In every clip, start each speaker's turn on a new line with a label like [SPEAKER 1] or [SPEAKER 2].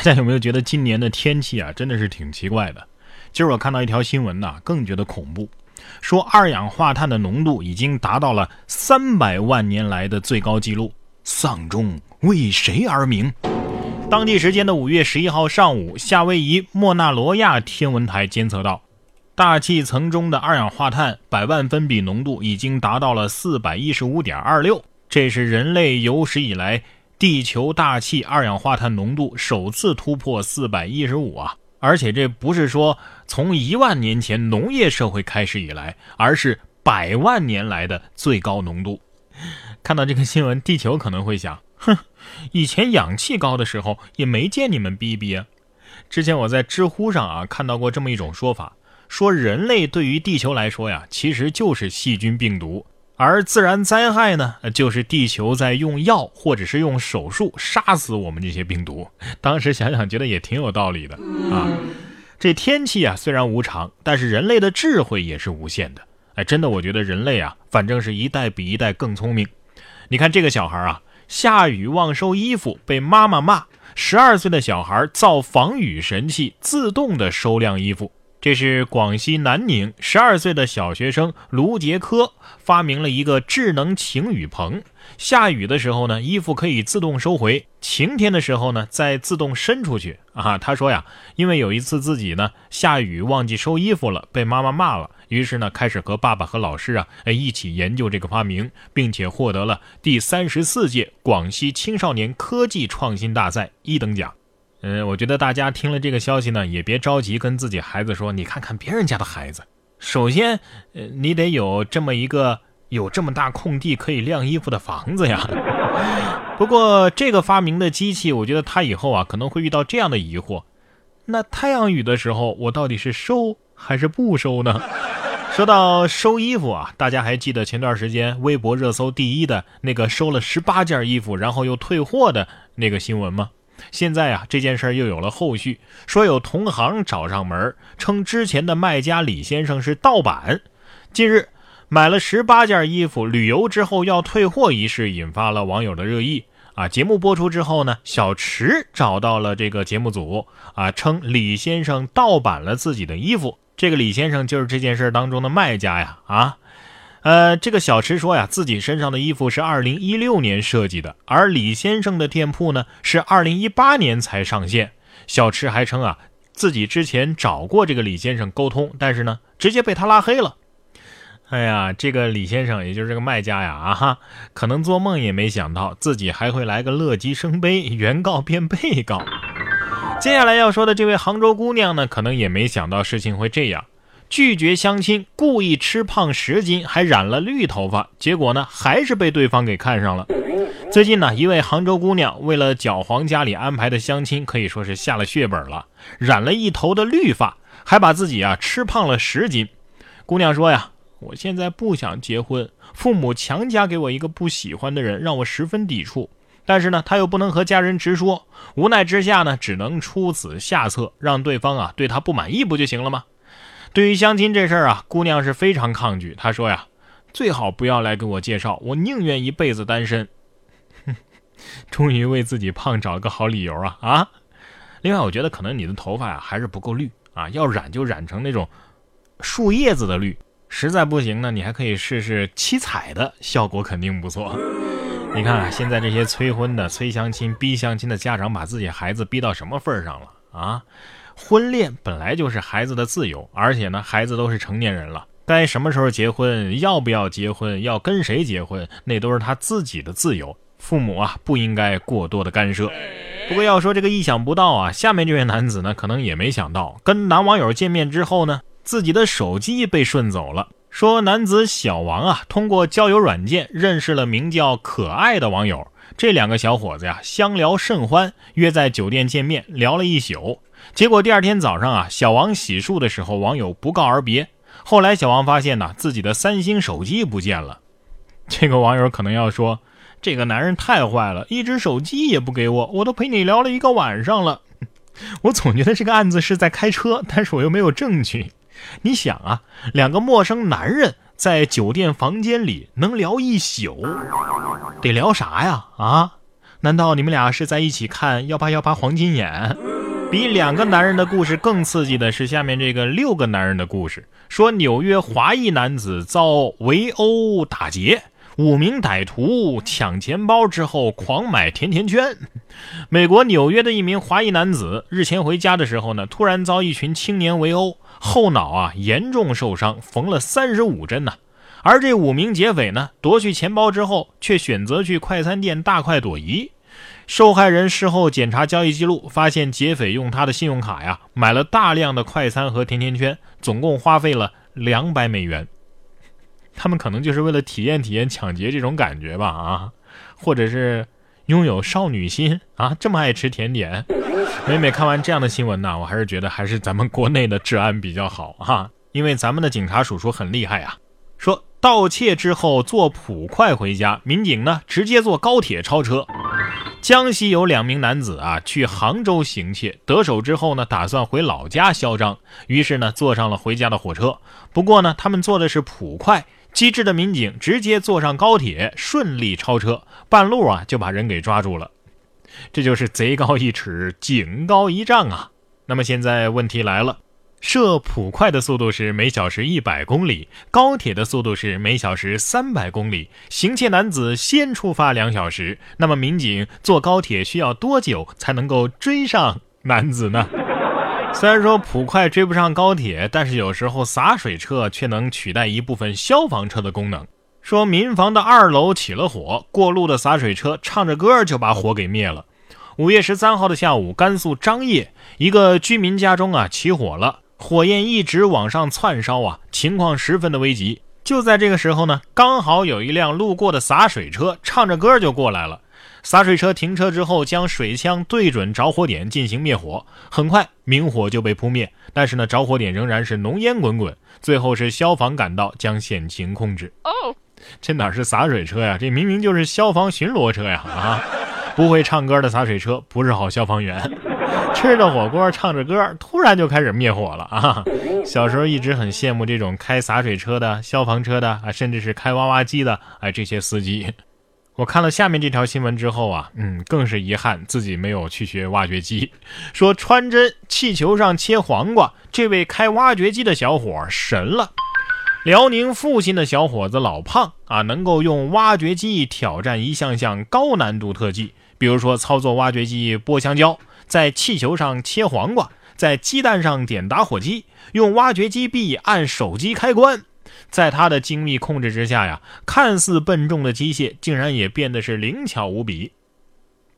[SPEAKER 1] 大家有没有觉得今年的天气啊，真的是挺奇怪的？今儿我看到一条新闻呐，更觉得恐怖，说二氧化碳的浓度已经达到了三百万年来的最高纪录。丧钟为谁而鸣？当地时间的五月十一号上午，夏威夷莫纳罗亚天文台监测到，大气层中的二氧化碳百万分比浓度已经达到了四百一十五点二六，这是人类有史以来。地球大气二氧化碳浓度首次突破四百一十五啊！而且这不是说从一万年前农业社会开始以来，而是百万年来的最高浓度。看到这个新闻，地球可能会想：哼，以前氧气高的时候也没见你们逼逼啊！之前我在知乎上啊看到过这么一种说法，说人类对于地球来说呀，其实就是细菌病毒。而自然灾害呢，就是地球在用药或者是用手术杀死我们这些病毒。当时想想觉得也挺有道理的啊。这天气啊虽然无常，但是人类的智慧也是无限的。哎，真的，我觉得人类啊，反正是一代比一代更聪明。你看这个小孩啊，下雨忘收衣服被妈妈骂，十二岁的小孩造防雨神器，自动的收晾衣服。这是广西南宁十二岁的小学生卢杰科发明了一个智能晴雨棚，下雨的时候呢，衣服可以自动收回；晴天的时候呢，再自动伸出去。啊，他说呀，因为有一次自己呢下雨忘记收衣服了，被妈妈骂了，于是呢开始和爸爸和老师啊一起研究这个发明，并且获得了第三十四届广西青少年科技创新大赛一等奖。嗯，我觉得大家听了这个消息呢，也别着急跟自己孩子说，你看看别人家的孩子。首先，呃，你得有这么一个有这么大空地可以晾衣服的房子呀。不过，这个发明的机器，我觉得他以后啊可能会遇到这样的疑惑：那太阳雨的时候，我到底是收还是不收呢？说到收衣服啊，大家还记得前段时间微博热搜第一的那个收了十八件衣服然后又退货的那个新闻吗？现在啊，这件事又有了后续，说有同行找上门，称之前的卖家李先生是盗版。近日，买了十八件衣服旅游之后要退货一事引发了网友的热议。啊，节目播出之后呢，小池找到了这个节目组，啊，称李先生盗版了自己的衣服。这个李先生就是这件事当中的卖家呀，啊。呃，这个小池说呀，自己身上的衣服是二零一六年设计的，而李先生的店铺呢是二零一八年才上线。小池还称啊，自己之前找过这个李先生沟通，但是呢，直接被他拉黑了。哎呀，这个李先生，也就是这个卖家呀，啊哈，可能做梦也没想到自己还会来个乐极生悲，原告变被告。接下来要说的这位杭州姑娘呢，可能也没想到事情会这样。拒绝相亲，故意吃胖十斤，还染了绿头发，结果呢，还是被对方给看上了。最近呢，一位杭州姑娘为了搅黄家里安排的相亲，可以说是下了血本了，染了一头的绿发，还把自己啊吃胖了十斤。姑娘说呀：“我现在不想结婚，父母强加给我一个不喜欢的人，让我十分抵触。但是呢，她又不能和家人直说，无奈之下呢，只能出此下策，让对方啊对她不满意不就行了吗？”对于相亲这事儿啊，姑娘是非常抗拒。她说呀：“最好不要来给我介绍，我宁愿一辈子单身。”终于为自己胖找了个好理由啊啊！另外，我觉得可能你的头发呀还是不够绿啊，要染就染成那种树叶子的绿。实在不行呢，你还可以试试七彩的，效果肯定不错。你看现在这些催婚的、催相亲、逼相亲的家长，把自己孩子逼到什么份儿上了啊？婚恋本来就是孩子的自由，而且呢，孩子都是成年人了，该什么时候结婚，要不要结婚，要跟谁结婚，那都是他自己的自由，父母啊不应该过多的干涉。不过要说这个意想不到啊，下面这位男子呢，可能也没想到，跟男网友见面之后呢，自己的手机被顺走了。说男子小王啊，通过交友软件认识了名叫可爱的网友，这两个小伙子呀，相聊甚欢，约在酒店见面，聊了一宿。结果第二天早上啊，小王洗漱的时候，网友不告而别。后来小王发现呢，自己的三星手机不见了。这个网友可能要说，这个男人太坏了，一只手机也不给我，我都陪你聊了一个晚上了。我总觉得这个案子是在开车，但是我又没有证据。你想啊，两个陌生男人在酒店房间里能聊一宿，得聊啥呀？啊？难道你们俩是在一起看幺八幺八黄金眼？比两个男人的故事更刺激的是下面这个六个男人的故事。说纽约华裔男子遭围殴打劫，五名歹徒抢钱包之后狂买甜甜圈。美国纽约的一名华裔男子日前回家的时候呢，突然遭一群青年围殴，后脑啊严重受伤，缝了三十五针呢。而这五名劫匪呢，夺去钱包之后，却选择去快餐店大快朵颐。受害人事后检查交易记录，发现劫匪用他的信用卡呀买了大量的快餐和甜甜圈，总共花费了两百美元。他们可能就是为了体验体验抢劫这种感觉吧啊，或者是拥有少女心啊，这么爱吃甜点。每每看完这样的新闻呢，我还是觉得还是咱们国内的治安比较好哈，因为咱们的警察叔叔很厉害啊。说盗窃之后坐普快回家，民警呢直接坐高铁超车。江西有两名男子啊，去杭州行窃，得手之后呢，打算回老家销赃，于是呢，坐上了回家的火车。不过呢，他们坐的是普快，机智的民警直接坐上高铁，顺利超车，半路啊就把人给抓住了。这就是贼高一尺，警高一丈啊。那么现在问题来了。设普快的速度是每小时一百公里，高铁的速度是每小时三百公里。行窃男子先出发两小时，那么民警坐高铁需要多久才能够追上男子呢？虽然说普快追不上高铁，但是有时候洒水车却能取代一部分消防车的功能。说民房的二楼起了火，过路的洒水车唱着歌就把火给灭了。五月十三号的下午，甘肃张掖一个居民家中啊起火了。火焰一直往上窜烧啊，情况十分的危急。就在这个时候呢，刚好有一辆路过的洒水车，唱着歌就过来了。洒水车停车之后，将水枪对准着火点进行灭火。很快，明火就被扑灭，但是呢，着火点仍然是浓烟滚滚。最后是消防赶到，将险情控制。哦，这哪是洒水车呀？这明明就是消防巡逻车呀！啊，不会唱歌的洒水车不是好消防员。吃着火锅，唱着歌，突然就开始灭火了啊！小时候一直很羡慕这种开洒水车的、消防车的啊，甚至是开挖挖机的哎，这些司机。我看了下面这条新闻之后啊，嗯，更是遗憾自己没有去学挖掘机。说穿针气球上切黄瓜，这位开挖掘机的小伙神了。辽宁阜新的小伙子老胖啊，能够用挖掘机挑战一项项高难度特技，比如说操作挖掘机剥香蕉。在气球上切黄瓜，在鸡蛋上点打火机，用挖掘机臂按手机开关，在他的精密控制之下呀，看似笨重的机械竟然也变得是灵巧无比。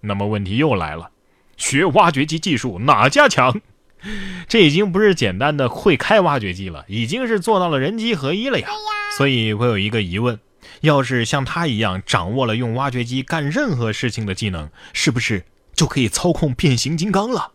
[SPEAKER 1] 那么问题又来了，学挖掘机技术哪家强？这已经不是简单的会开挖掘机了，已经是做到了人机合一了呀。所以我有一个疑问：要是像他一样掌握了用挖掘机干任何事情的技能，是不是？就可以操控变形金刚了。